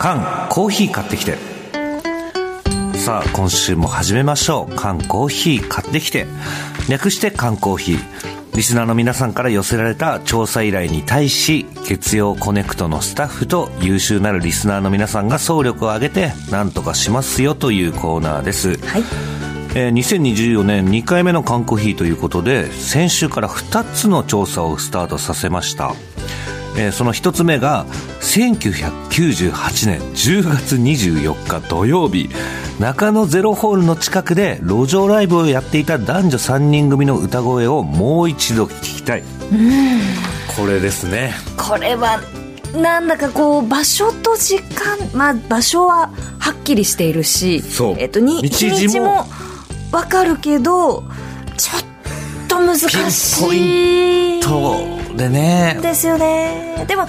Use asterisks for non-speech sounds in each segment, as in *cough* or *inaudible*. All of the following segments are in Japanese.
缶コーヒー買ってきて。さあ今週も始めましょう。缶コーヒー買ってきて。略して缶コーヒー。リスナーの皆さんから寄せられた調査依頼に対し月曜コネクトのスタッフと優秀なるリスナーの皆さんが総力を挙げて何とかしますよというコーナーです、はい。えー2024年2回目の缶コーヒーということで先週から2つの調査をスタートさせました、えーその1つ目が1998年10月24日土曜日。中野ゼロホールの近くで路上ライブをやっていた男女3人組の歌声をもう一度聞きたい。これですね。これはなんだかこう場所と時間まあ場所ははっきりしているしそう。えっと、に日日時もにちもわかるけどちょっと難ピンポしいとでね。ですよね。でも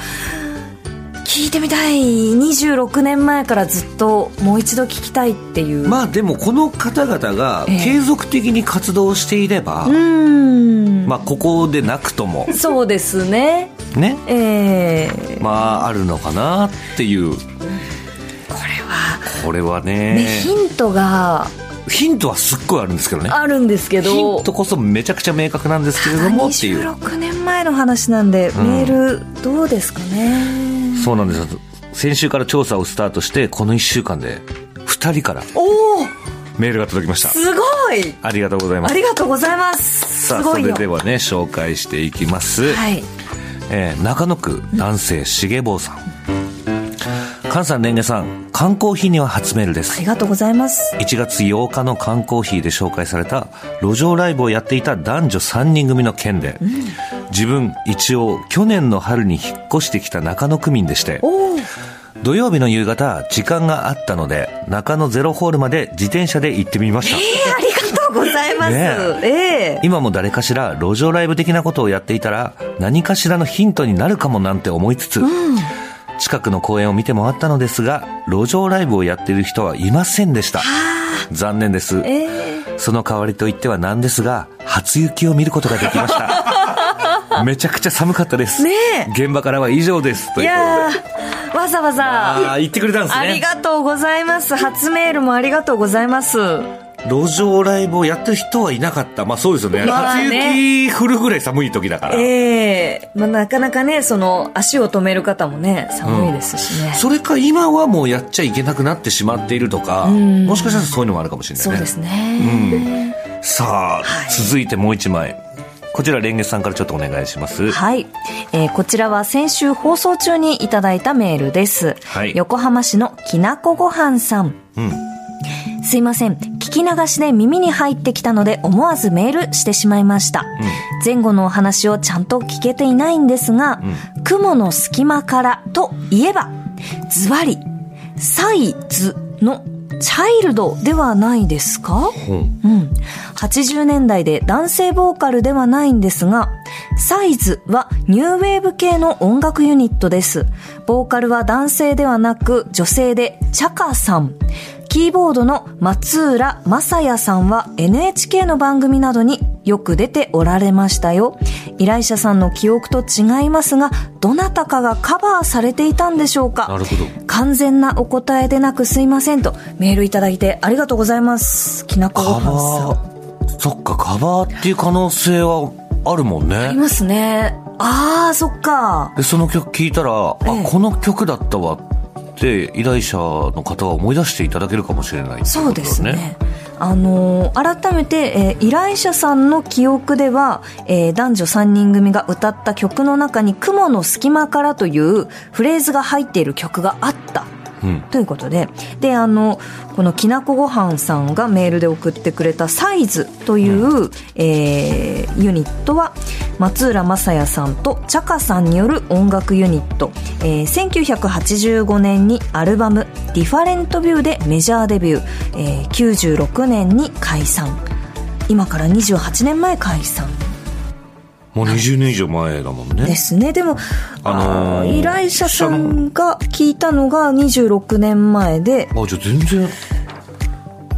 聞いてみたい。26年前からずっともう一度聞きたいっていう。まあでもこの方々がええ。継続的に活動していれば、うーん。まあここでなくとも。そうですね。ね。ええ。まああるのかなっていう。これはこれはね。ねヒントがヒントはすっごいあるんですけどね。あるんですけど。ヒントこそめちゃくちゃ明確なんですけれどもっていう。26年前の話なんで、ん。メールどうですかね？そうなんです。よ先週から調査をスタートしてこの1週間で2人からおおメールが届きました。すごい！ありがとうございます。ありがとうございます。さあそすごいよ。れではね紹介していきます、はい。えー中野区男性しげぼうさん菅さんレンゲさん缶コーヒーには初メールです。ありがとうございます。1月8日の缶コーヒーで紹介された路上ライブをやっていた男女3人組の件で、自分一応去年の春に引っ越してきた中野区民でして土曜日の夕方時間があったので中野ゼロホールまで自転車で行ってみました。えー、ありがとうございます、ねえ。え今も誰かしら路上ライブ的なことをやっていたら何かしらのヒントになるかもなんて思いつつ、近くの公園を見て回ったのですが路上ライブをやっている人はいませんでした。残念です。ええ。その代わりといってはなんですが初雪を見ることができました。*laughs* めちゃくちゃ寒かったです、ね現場からは以上です。といいうことで。わざわざ。ああ言ってくれたんですね。ありがとうございます。初メールもありがとうございます路上ライブをやってる人はいなかった。まあそうですよね,、まあね。初雪降るぐらい寒い時だから、ええ。まあ、なかなかねその足を止める方もね寒いですしね、それか今はもうやっちゃいけなくなってしまっているとか、ん。もしかしたらそういうのもあるかもしれないね。そうですね、さあ、続いてもう一枚。こちら、レンゲさんからちょっとお願いします。はい、えーこちらは先週放送中にいただいたメールです、はい。横浜市のきなこごはんさん。うん。すいません。聞き流しで耳に入ってきたので思わずメールしてしまいました、前後のお話をちゃんと聞けていないんですが、雲の隙間からといえばズバリサイズのチャイルドではないですか？ほううん。80年代で男性ボーカルではないんですが、サイズはニューウェーブ系の音楽ユニットです。ボーカルは男性ではなく女性でチャカさん。キーボードの松浦正也さんは NHK の番組などによく出ておられましたよ。依頼者さんの記憶と違いますが、どなたかがカバーされていたんでしょうかなるほど。完全なお答えでなくすいませんとメールいただいてありがとうございます。きなこごはんさん。ー、そっか、カバーっていう可能性はあるもんね。ありますね。ああ、そっか。で、その曲聴いたら、あ、ええこの曲だったわって、依頼者の方は思い出していただけるかもしれないっていそうですね。あのー改めて、えー依頼者さんの記憶では、えー男女3人組が歌った曲の中に「雲の隙間から」というフレーズが入っている曲があった。うん。ということで、で、あの、このきなこごはんさんがメールで送ってくれたサイズという、えーユニットは、松浦正也さんとチャカさんによる音楽ユニット、えー1985年にアルバム「ディファレントビュー」でメジャーデビュー、えー96年に解散。今から28年前解散。もう20年以上前だもんね。ですね。でも、あのー依頼者さんが聞いたのが26年前で。あ、じゃあ全然、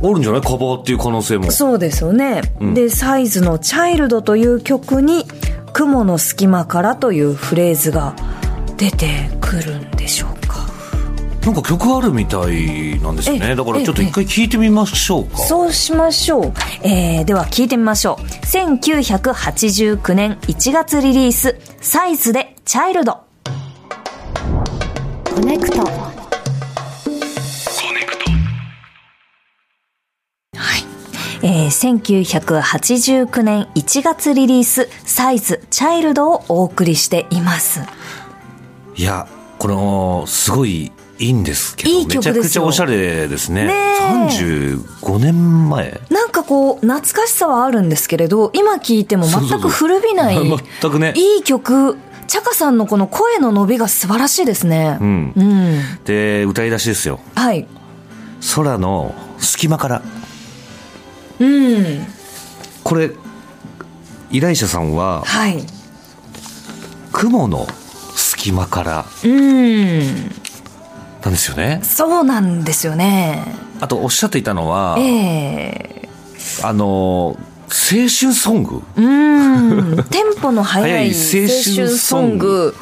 あるんじゃない？カバーっていう可能性も。そうですよね、でサイズの「チャイルド」という曲に「雲の隙間から」というフレーズが出てくるんでしょうかなんか曲あるみたいなんですねだからちょっと一回聞いてみましょうかそうしましょう。えー、では聞いてみましょう。1989年1月リリース、サイズでチャイルド。コネクト。えー、1989年1月リリース、サイズ、チャイルドをお送りしています。いやこのすごいいいんですけどいい曲ですよめちゃくちゃおしゃれですねねえ35年前なんかこう、懐かしさはあるんですけれど、今聴いても全く古びない。*laughs* 全くねいい曲。チャカさんのこの声の伸びが素晴らしいですね。うんうん。で歌い出しですよはい。空の隙間からうん。これ依頼者さんははい。雲の隙間からうん。なんですよねそうなんですよね。あとおっしゃっていたのはええあの青春ソングうん。テンポの速い *laughs* 青春ソング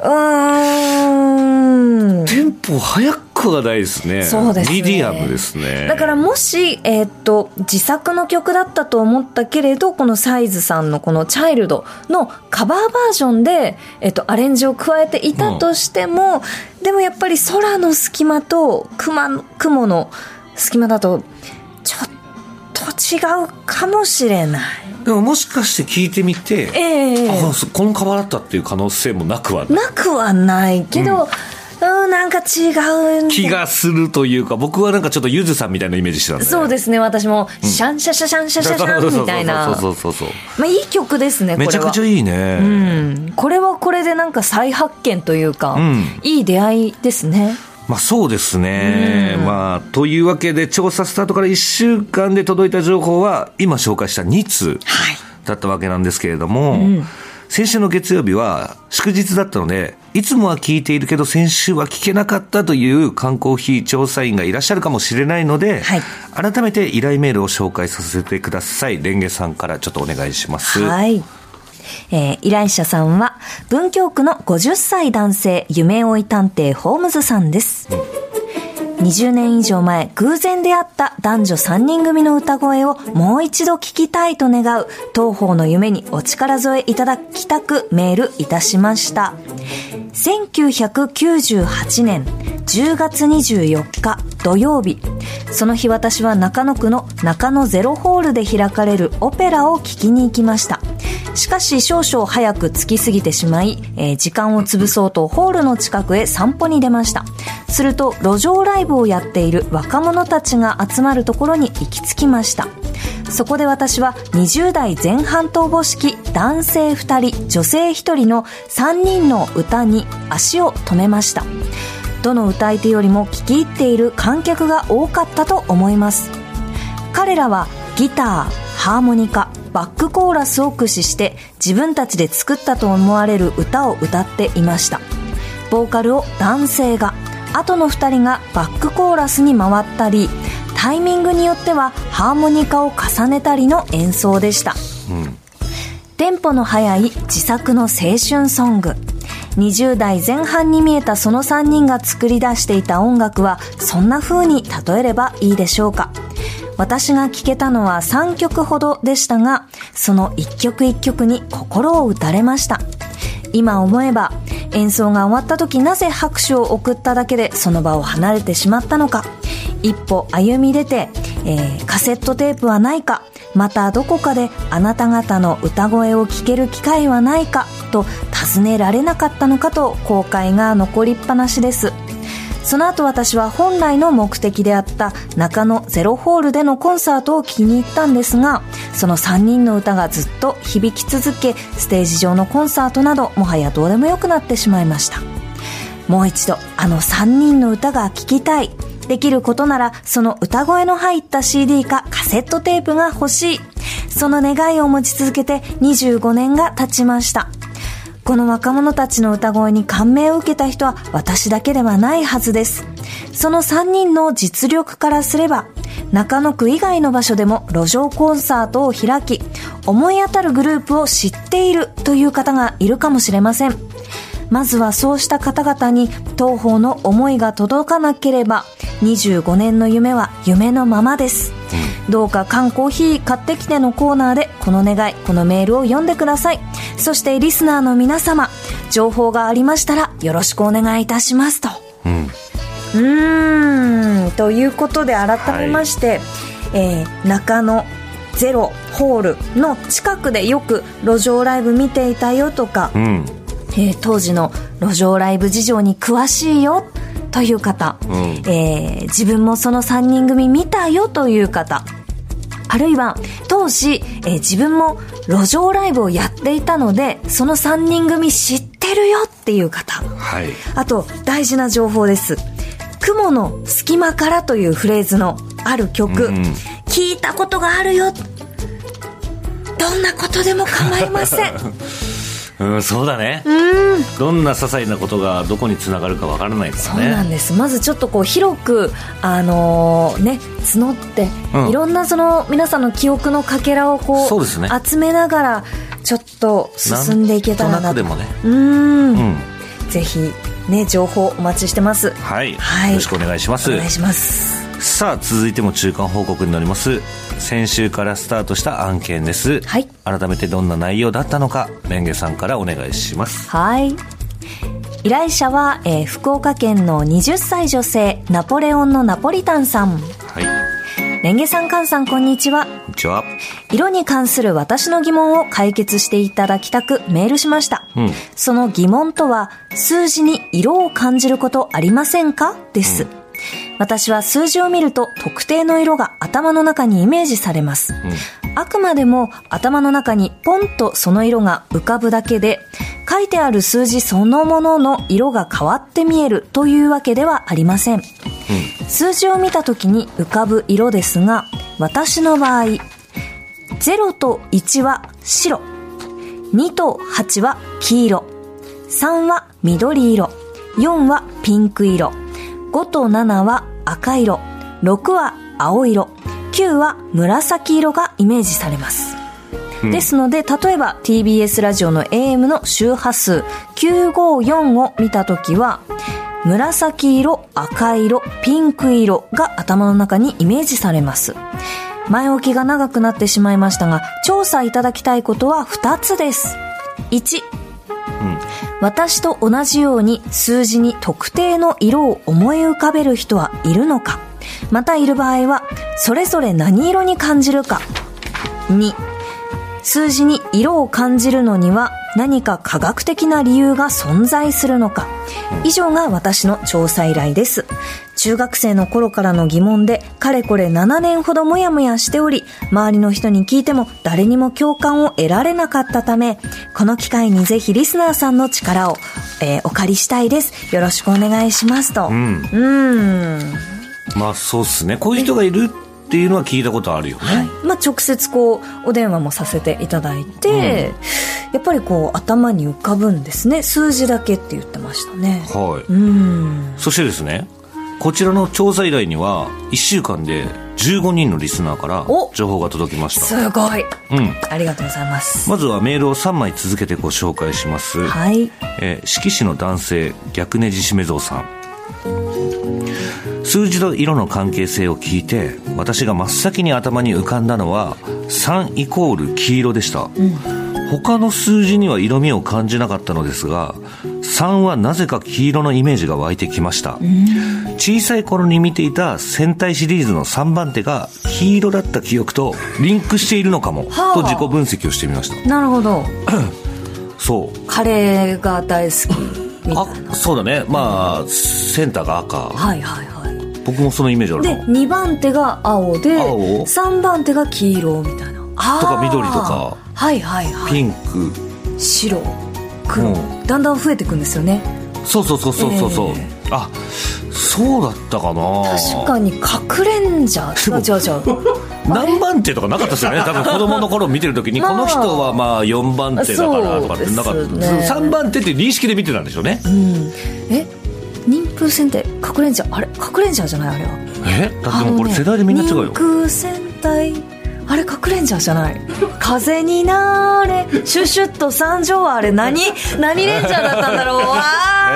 うーん。テンポ速くはないですね。そうですね。ミディアムですね。だからもし、えーっと、自作の曲だったと思ったけれど、このサイズさんのこのチャイルドのカバーバージョンで、えーっと、アレンジを加えていたとしても、でもやっぱり空の隙間と雲の雲の隙間だと、ちょっと違うかもしれない。でももしかして聞いてみて、ええ。あそこのカバーだったっていう可能性もなくはない。なくはないけど、うん、なんか違うん気がするというか僕はなんかちょっとゆずさんみたいなイメージしてたんでそうですね、私も、シャンシャシャシャンシャシャシャンみたいな。そうそうそうそうまあ、いい曲ですね、これは。めちゃくちゃいいね、うん。これはこれでなんか再発見というか、んいい出会いですね。まあそうですね、まあというわけで調査スタートから1週間で届いた情報は今紹介した2通はい。だったわけなんですけれども、先週の月曜日は祝日だったのでいつもは聞いているけど先週は聞けなかったという缶コーヒー調査員がいらっしゃるかもしれないので、はい改めて依頼メールを紹介させてくださいレンゲさんからちょっとお願いします、はい。えー依頼者さんは、文京区の50歳男性、夢追い探偵ホームズさんです。20年以上前、偶然出会った男女3人組の歌声をもう一度聞きたいと願う、東方の夢にお力添えいただきたくメールいたしました。1998年10月24日土曜日。その日私は中野区の中野ゼロホールで開かれるオペラを聞きに行きました。しかし少々早く着きすぎてしまい、えー時間を潰そうとホールの近くへ散歩に出ました。すると路上ライブをやっている若者たちが集まるところに行き着きました。そこで私は20代前半とおぼしき男性2人、女性1人の3人の歌に足を止めました。どの歌い手よりも聴き入っている観客が多かったと思います。彼らはギター、ハーモニカ、バックコーラスを駆使して自分たちで作ったと思われる歌を歌っていました。ボーカルを男性が、後の2人がバックコーラスに回ったり、タイミングによってはハーモニカを重ねたりの演奏でした。うんテンポの速い自作の青春ソング。20代前半に見えたその3人が作り出していた音楽はそんな風に例えればいいでしょうか。私が聴けたのは3曲ほどでしたが、その1曲1曲に心を打たれました。今思えば、演奏が終わった時なぜ拍手を送っただけでその場を離れてしまったのか。一歩歩み出て、えーカセットテープはないか、またどこかであなた方の歌声を聴ける機会はないかと尋ねられなかったのかと後悔が残りっぱなしです。その後私は本来の目的であった中野ゼロホールでのコンサートを気に入ったんですが、その3人の歌がずっと響き続け、ステージ上のコンサートなどもはやどうでもよくなってしまいました。もう一度あの3人の歌が聴きたい。できることならその歌声の入った CD かカセットテープが欲しい。その願いを持ち続けて25年が経ちました。この若者たちの歌声に感銘を受けた人は私だけではないはずです。その3人の実力からすれば、中野区以外の場所でも路上コンサートを開き、思い当たるグループを知っているという方がいるかもしれません。まずはそうした方々に当方の思いが届かなければ25年の夢は夢のままです、どうか缶コーヒー買ってきてのコーナーでこの願いこのメールを読んでください。そしてリスナーの皆様情報がありましたらよろしくお願いいたしますと。うん。うーん。ということで改めまして、えー中野ゼロホールの近くでよく路上ライブ見ていたよとか、うん。えー当時の路上ライブ事情に詳しいよという方、うん。えー自分もその3人組見たよという方。あるいは当時、えー自分も路上ライブをやっていたのでその3人組知ってるよっていう方。はい。あと大事な情報です。雲の隙間からというフレーズのある曲、うんうん。聞いたことがあるよ。どんなことでも構いません *laughs* うん、そうだね。どんな些細なことがどこにつながるかわからないからそうね。なんですまずちょっとこう広くあのーね募って、うんいろんなその皆さんの記憶のかけらをこうそうですね集めながらちょっと進んでいけたらなとでもね。うーんうん。ぜひね情報お待ちしてますはい。はいよろしくお願いします。お願いしますさあ、続いても中間報告になります。先週からスタートした案件です。はい改めてどんな内容だったのか、レンゲさんからお願いします。はい依頼者は、えー福岡県の20歳女性ナポレオンのナポリタンさんはい。レンゲさんカンさんこんにちはこんにちは。色に関する私の疑問を解決していただきたくメールしました。うんその疑問とは、数字に色を感じることありませんか？です。私は数字を見ると特定の色が頭の中にイメージされます。あくまでも頭の中にポンとその色が浮かぶだけで、書いてある数字そのものの色が変わって見えるというわけではありません。数字を見た時に浮かぶ色ですが、私の場合、0と1は白、2と8は黄色、3は緑色、4はピンク色、5と7は赤色、6は青色、9は紫色がイメージされます。ですので、例えば TBS ラジオの AM の周波数954を見たときは、紫色、赤色、ピンク色が頭の中にイメージされます。前置きが長くなってしまいましたが、調査いただきたいことは2つです。1、私と同じように数字に特定の色を思い浮かべる人はいるのか。またいる場合は、それぞれ何色に感じるか。2、数字に色を感じるのには何か科学的な理由が存在するのか。以上が私の調査依頼です。中学生の頃からの疑問でかれこれ7年ほどもやもやしており周りの人に聞いても誰にも共感を得られなかったためこの機会にぜひリスナーさんの力を、えーお借りしたいですよろしくお願いしますとうん。うーんまあ、そうっすね。こういう人がいるっていうのは聞いたことあるよね。はいまあ、直接こうお電話もさせていただいて、やっぱりこう頭に浮かぶんですね数字だけって言ってましたねはい。うんそしてですね、こちらの調査依頼には、1週間で15人のリスナーからお情報が届きました。すごいうん。ありがとうございます、まずはメールを3枚続けてご紹介します。はいえー、色紙の男性、逆ネジしめぞうさん。数字と色の関係性を聞いて、私が真っ先に頭に浮かんだのは、3イコール黄色でした。他の数字には色味を感じなかったのですが、3はなぜか黄色のイメージが湧いてきました。小さい頃に見ていた戦隊シリーズの3番手が黄色だった記憶とリンクしているのかも、はあ。と自己分析をしてみました。なるほど。*clears throat* そう。カレーが大好きみたいな。あそうだね。まあセンターが赤。はいはいはい。僕もそのイメージあるでな2番手が青で青？3番手が黄色みたいな。とか緑とか。はいはいはい。ピンク。白黒、うん。だんだん増えていくんですよね。そうそうそうそうそう。そう、え。あそうだったかな。確かに隠れんじゃ違う違う違う。*laughs* 何番手とかなかったですよね。*laughs* 多分子供の頃見てる時に、まあこの人はまあ4番手だからとかってなんかそうですね。3番手って認識で見てたんでしょうね。うん。え？妊婦戦って隠れんじゃあれ？隠れんじゃじゃないあれは。え？だってもうこれ世代でみんな違うよ、妊婦戦隊ああれ、隠れんじゃじゃない風になれ、シュシュッと三条はあれ何、何レンジャーだったんだろう *laughs* わえ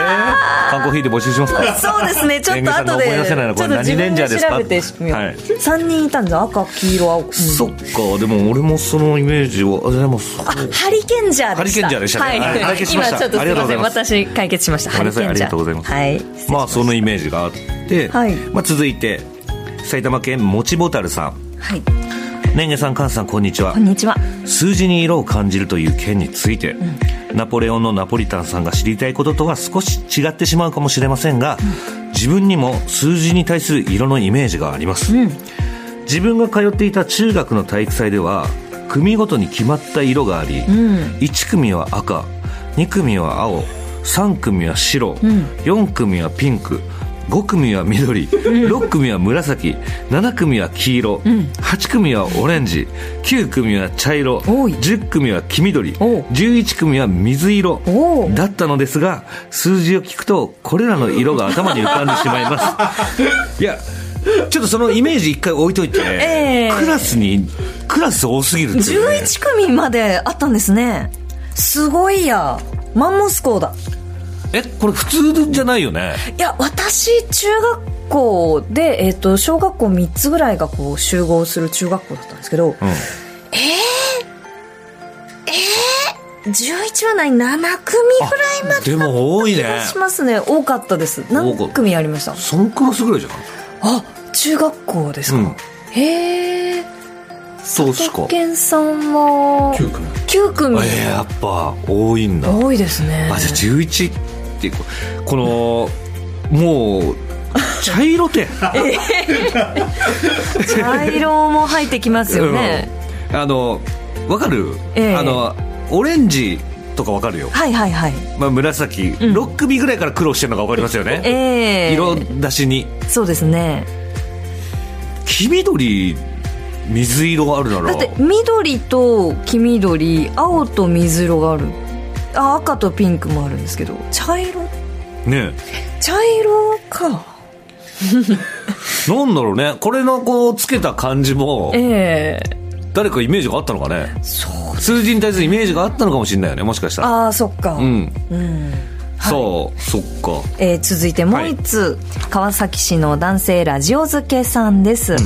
ー、缶コーヒーで募集しますか？そうですね、ちょっと後で、ちょっと自分で調べてみよう。はい、3人いたんだ、赤、黄色、青。うん、そっか、でも俺もそのイメージを、でもあ、ハリケンジャーでした。ハリケンジャーでしたね。はい。今ちょっとすみません、私解決しました。ハリケンジャー。ありがとうございます。はい。まあ、そのイメージがあって、はい、まあ、続いて、埼玉県もちぼたるさん。はい。ねんげさん、かんさん、こんにちは。こんにちは。数字に色を感じるという件について、うん、ナポレオンのナポリタンさんが知りたいこととは少し違ってしまうかもしれませんが、うん、自分にも数字に対する色のイメージがあります。うん、自分が通っていた中学の体育祭では、組ごとに決まった色があり、うん、1組は赤、2組は青、3組は白、うん、4組はピンク、5組は緑、*laughs* 6組は紫、7組は黄色、8組はオレンジ、9組は茶色、10組は黄緑、11組は水色だったのですが、数字を聞くと、これらの色が頭に浮かんでしまいます。*laughs* いや、ちょっとそのイメージ一回置いといて、えー、クラスに、クラス多すぎるってね、11組まであったんですね。すごいや。マンモス校だ。えこれ普通じゃないよね？いや私中学校で、えーと、小学校3つぐらいがこう集合する中学校だったんですけど、うん、えー、えー、11はない7組ぐらいまででも多いね。します。ね多かったです。何組ありました？3クラスぐらいじゃないあ中学校ですか、うん、へえそうしか。健さんは9組。9組。えー、やっぱ多いんだ。多いですね。あじゃあ11っていうこのもう茶色って *laughs* 茶色も入ってきますよね、うん、あのわかる、えー、あのオレンジとかわかるよ。はいはいはい、まあ、紫、うん、6組ぐらいから苦労してるのがわかりますよね、えー、色出しに。そうですね。黄緑水色があるなら。だって緑と黄緑青と水色があるあ赤とピンクもあるんですけど。茶色？ね茶色か。*laughs* なんだろうね。これのこうつけた感じもええ。ー誰かイメージがあったのかね。そう。数字に対するイメージがあったのかもしれないよねもしかしたら。ああそっか。うん、うん。そう、そっか、えー、続いてもう一つ、はい、川崎市の男性ラジオ漬けさんです、うん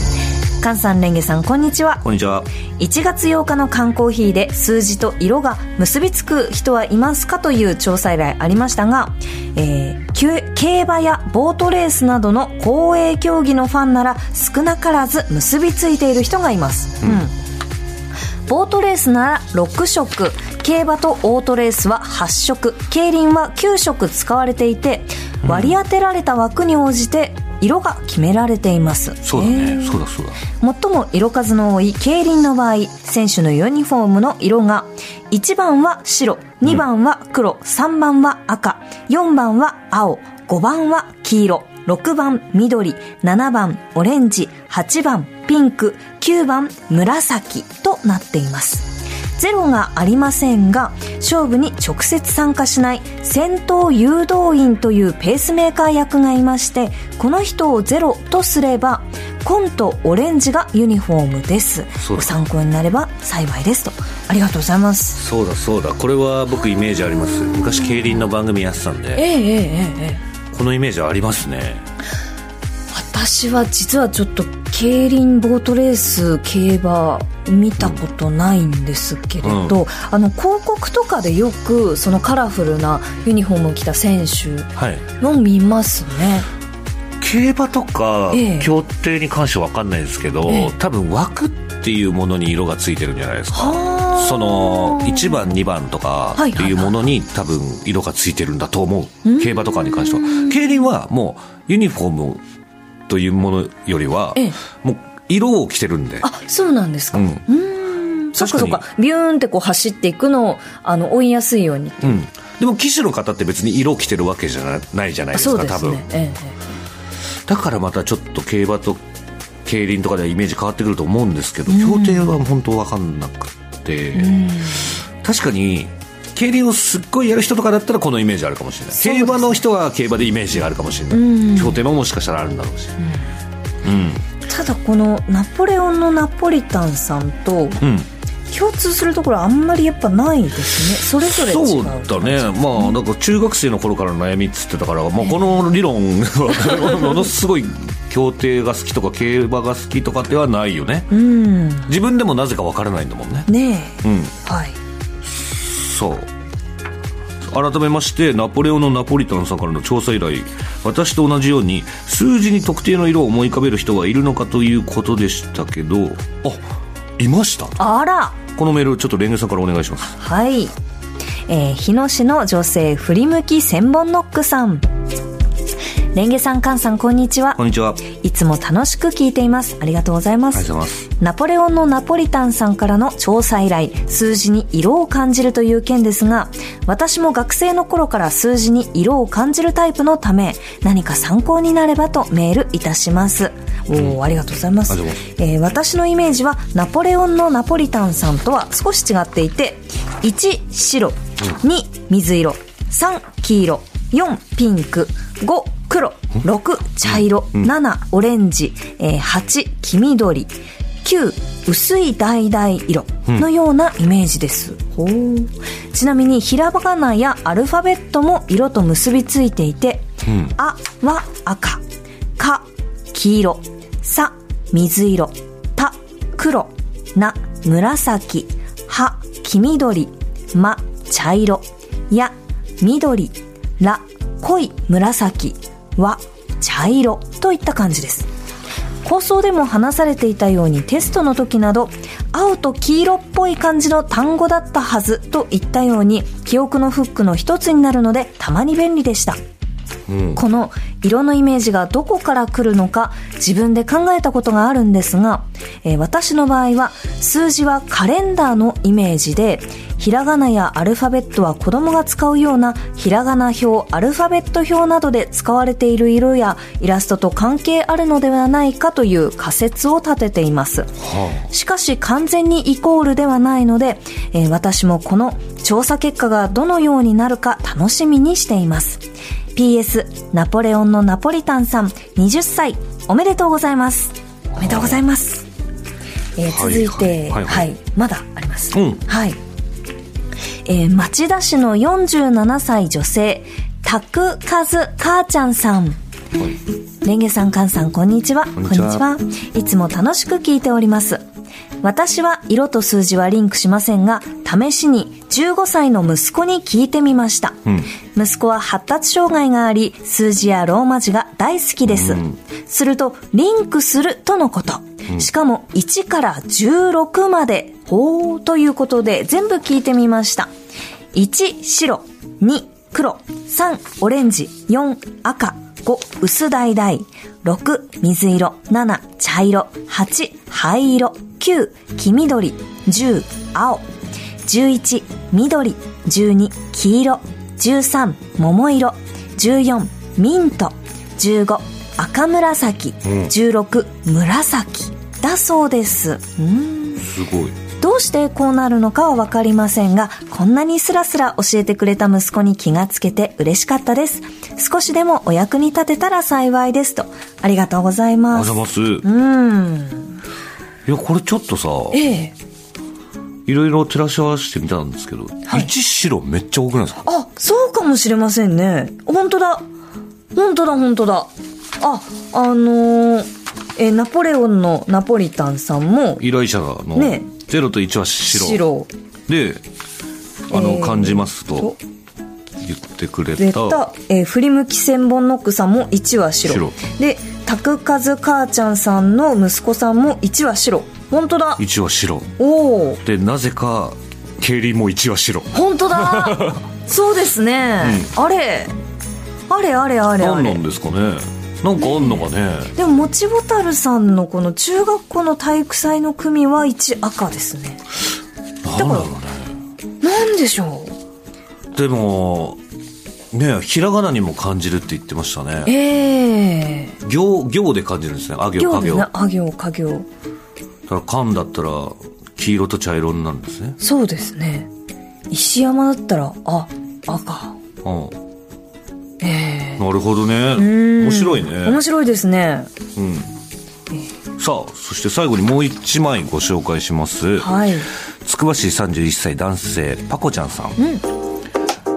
菅さん、レンゲさん、こんにちは。こんにちは。1月8日の缶コーヒーで数字と色が結びつく人はいますかという調査依頼ありましたが、えー、競馬やボートレースなどの公営競技のファンなら少なからず結びついている人がいます。うん、うんボートレースなら6色競馬とオートレースは8色競輪は9色使われていて割り当てられた枠に応じて色が決められています。そうだね。そうだそうだ。最も色数の多い競輪の場合選手のユニフォームの色が1番は白2番は黒、うん、3番は赤4番は青5番は黄色6番緑7番オレンジ8番ピンク9番紫となっていますゼロがありませんが勝負に直接参加しない先頭誘導員というペースメーカー役がいましてこの人をゼロとすれば紺とオレンジがユニフォームです。ご参考になれば幸いですと。ありがとうございます。そうだそうだ。これは僕イメージあります。昔競輪の番組やってたんで。ええええええ。このイメージありますね私は実はちょっと競輪ボートレース競馬見たことないんですけれど、うん、あの広告とかでよくそのカラフルなユニフォームを着た選手の見ますね、はい、競馬とか競艇に関しては分かんないですけど、ええ、多分枠っていうものに色がついてるんじゃないですか。その1番2番とかっていうものに多分色がついてるんだと思う、競馬とかに関しては。競輪はもうユニフォームというものよりは、ええ、もう色を着てるんで。あそうなんですか。うん。そっかそっか。ビューンってこう走っていくのをあの追いやすいように、うん、でも騎手の方って別に色を着てるわけじゃないじゃないですか、ね、多分、ええ、だからまたちょっと競馬と競輪とかではイメージ変わってくると思うんですけど、競艇は本当分かんなくて、確かに競輪をすっごいやる人とかだったらこのイメージあるかもしれない、ね、競馬の人は競馬でイメージがあるかもしれない、競艇ももしかしたらあるんだろうし、うん、うん。ただこのナポレオンのナポリタンさんとうん。共通するところあんまりやっぱないですね。それぞれ違う。そうだね。まあなんか中学生の頃からの悩みっつってたから、まあ、この理論は *laughs* ものすごい競艇が好きとか競馬が好きとかではないよね。うん。自分でもなぜかわからないんだもんね。ねうん。えはいそう。改めましてナポレオンのナポリタンさんからの調査依頼。私と同じように数字に特定の色を思い浮かべる人がいるのかということでしたけど。あいましたあら。このメールちょっとレンゲさんからお願いします。はい。えー、日野市の女性振り向き千本ノックさん。レンゲさん、カンさん、こんにちはこ。んにちはありいつも楽しく聞いています。ありがとうございまがとうす。ございますナポレオンのナポリタンさんからの調査依頼、数字に色を感じるという件ですが、私も学生の頃から数字に色を感じるタイプのため、何か参考になればとメールいたします。おー、ありがとうございます。えー私のイメージはナポレオンのナポリタンさんとは少し違っていて1白2水色3黄色4ピンク5黒6茶色7オレンジ、えー8黄緑9薄い橙色のようなイメージです、ほう。ちなみにひらがなやアルファベットも色と結びついていてうん「あ」は赤「か」黄色「さ」水色「た」黒「な」紫「は」黄緑「ま」茶色「や」緑「ら」濃い紫「わ」茶色といった感じです。放送でも話されていたようにテストの時など青と黄色っぽい感じの単語だったはずといったように記憶のフックの一つになるのでたまに便利でした。うん。この色のイメージがどこから来るのか自分で考えたことがあるんですが、えー私の場合は数字はカレンダーのイメージでひらがなやアルファベットは子供が使うようなひらがな表アルファベット表などで使われている色やイラストと関係あるのではないかという仮説を立てています。はしかし完全にイコールではないので、えー私もこの調査結果がどのようになるか楽しみにしています。PS、ナポレオンのナポリタンさん、20歳、おめでとうございます。おめでとうございます。えーはい続いて、はいはいはいまだあります。うんはい。えー町田市の47歳女性、タクカズ母ちゃんさん。レンゲさん、カンさん、こんにちは。んにちはこんにちはいつも楽しく聞いております。私は色と数字はリンクしませんが、試しに15歳の息子に聞いてみました。うん息子は発達障害があり、数字やローマ字が大好きです。うんすると、リンクするとのこと。しかも、1から16まで、ほーということで、全部聞いてみました。1、白。2、黒。3、オレンジ。4、赤。5、薄橙。6、水色。7、茶色。8、灰色。9、黄緑。10、青。11、緑。12、黄色。13、桃色。14、ミント。15、赤紫。うん16、紫。だそうです。うんすごいどうしてこうなるのかはわかりませんが、こんなにスラスラ教えてくれた息子に気がつけて嬉しかったです。少しでもお役に立てたら幸いですと。ありがとうございあます。ざますうん。いやこれちょっとさええ。いろいろ照らし合わせてみたんですけど、はい一白めっちゃ多くないですか？あ、そうかもしれませんね。本当だ。本当だ、本当だ。あ、あのーえ、ナポレオンのナポリタンさんも、依頼者のね0と1は白白であの、えー感じますとと言ってくれでたた、えー振り向き千本ノックさんも1は白。白で、タクカズ母ちゃんさんの息子さんも1は白。本当だ。1は白おお、でなぜか競輪も1は白本当だ。*laughs* そうですね。あれ。あれあれあれあれ何なん。ですかねなんかあんのかねでも、もちぼたるさんのこの中学校の体育祭の組は1赤ですね。なんだろうねなんでしょうでもねひらがなにも感じるって言ってましたねええ行行で感じるんですねあ行あ行。あ行、か行。だから缶だったら黄色と茶色になるんですね。そうですね。石山だったら、あ、赤。うん。ええ。なるほどね。うん。面白いね。面白いですね。うん。さあそして最後にもう一枚ご紹介します。はい。つくば市31歳男性パコちゃんさん、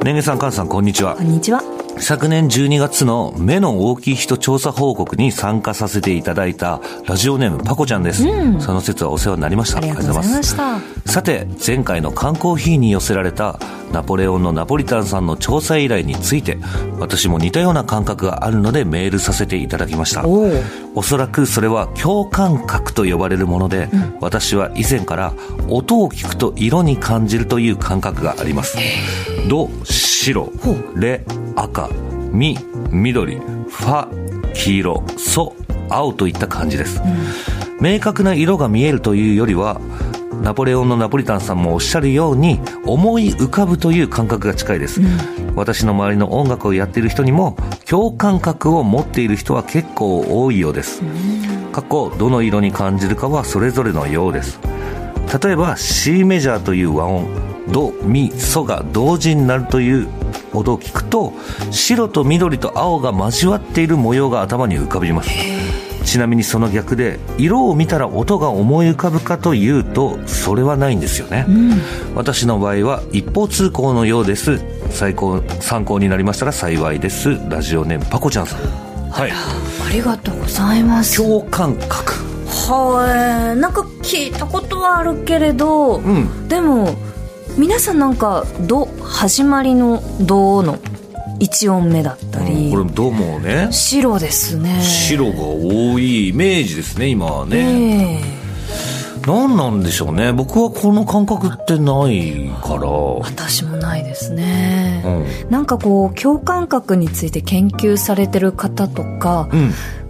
ねんげさんかんさんこんにちは。こんにちは。昨年12月の目の大きい人調査報告に参加させていただいたラジオネームパコちゃんです、その説はお世話になりました。ありがとうございました。さて前回の缶コーヒーに寄せられたナポレオンのナポリタンさんの調査依頼について私も似たような感覚があるのでメールさせていただきました。おそらくそれは共感覚と呼ばれるもので、私は以前から音を聞くと色に感じるという感覚があります。ド白レ赤ミ緑ファ黄色ソ青といった感じです、明確な色が見えるというよりはナポレオンのナポリタンさんもおっしゃるように思い浮かぶという感覚が近いです、私の周りの音楽をやっている人にも共感覚を持っている人は結構多いようです、過去どの色に感じるかはそれぞれのようです。例えば C メジャーという和音ドミソが同時になるという音を聞くと白と緑と青が交わっている模様が頭に浮かびます。ちなみにその逆で色を見たら音が思い浮かぶかというとそれはないんですよね、私の場合は一方通行のようです。最高参考になりましたら幸いです。ラジオネームパコちゃんさん。はい。ありがとうございます。共感覚。はい。なんか聞いたことはあるけれど、ん。でも、皆さんなんか、ど、始まりのどの一音目だったり、これどうもね。白ですね。白が多いイメージですね今はね、ええ何なんでしょうね。僕はこの感覚ってないから。私もないですね。うん。なんかこう、共感覚について研究されてる方とか、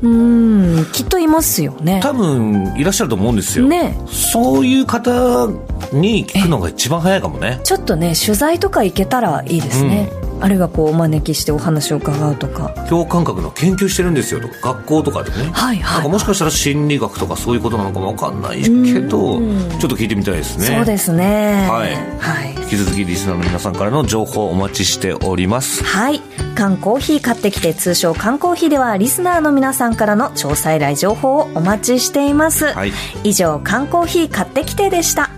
うん。きっといますよね。多分いらっしゃると思うんですよ、ね。そういう方に聞くのが一番早いかもね。ちょっとね、取材とか行けたらいいですね。あるいはこう、お招きしてお話を伺うとか。共感覚の研究してるんですよとか学校とかでねはいはいなんかもしかしたら心理学とかそういうことなのかもわかんないけどちょっと聞いてみたいですねそうですね。はいはい。引き続きリスナーの皆さんからの情報をお待ちしておりますはい。缶コーヒー買ってきて、通称缶コーヒーでは、リスナーの皆さんからの調査依頼情報をお待ちしています。はい以上、缶コーヒー買ってきてでした。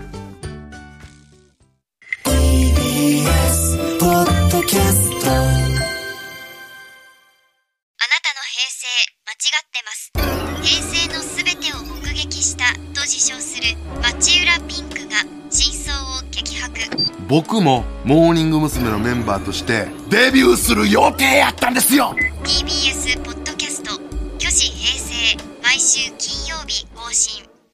僕もモーニング娘。のメンバーとしてデビューする予定やったんですよ TBS ポッドキャスト「巨平成」毎週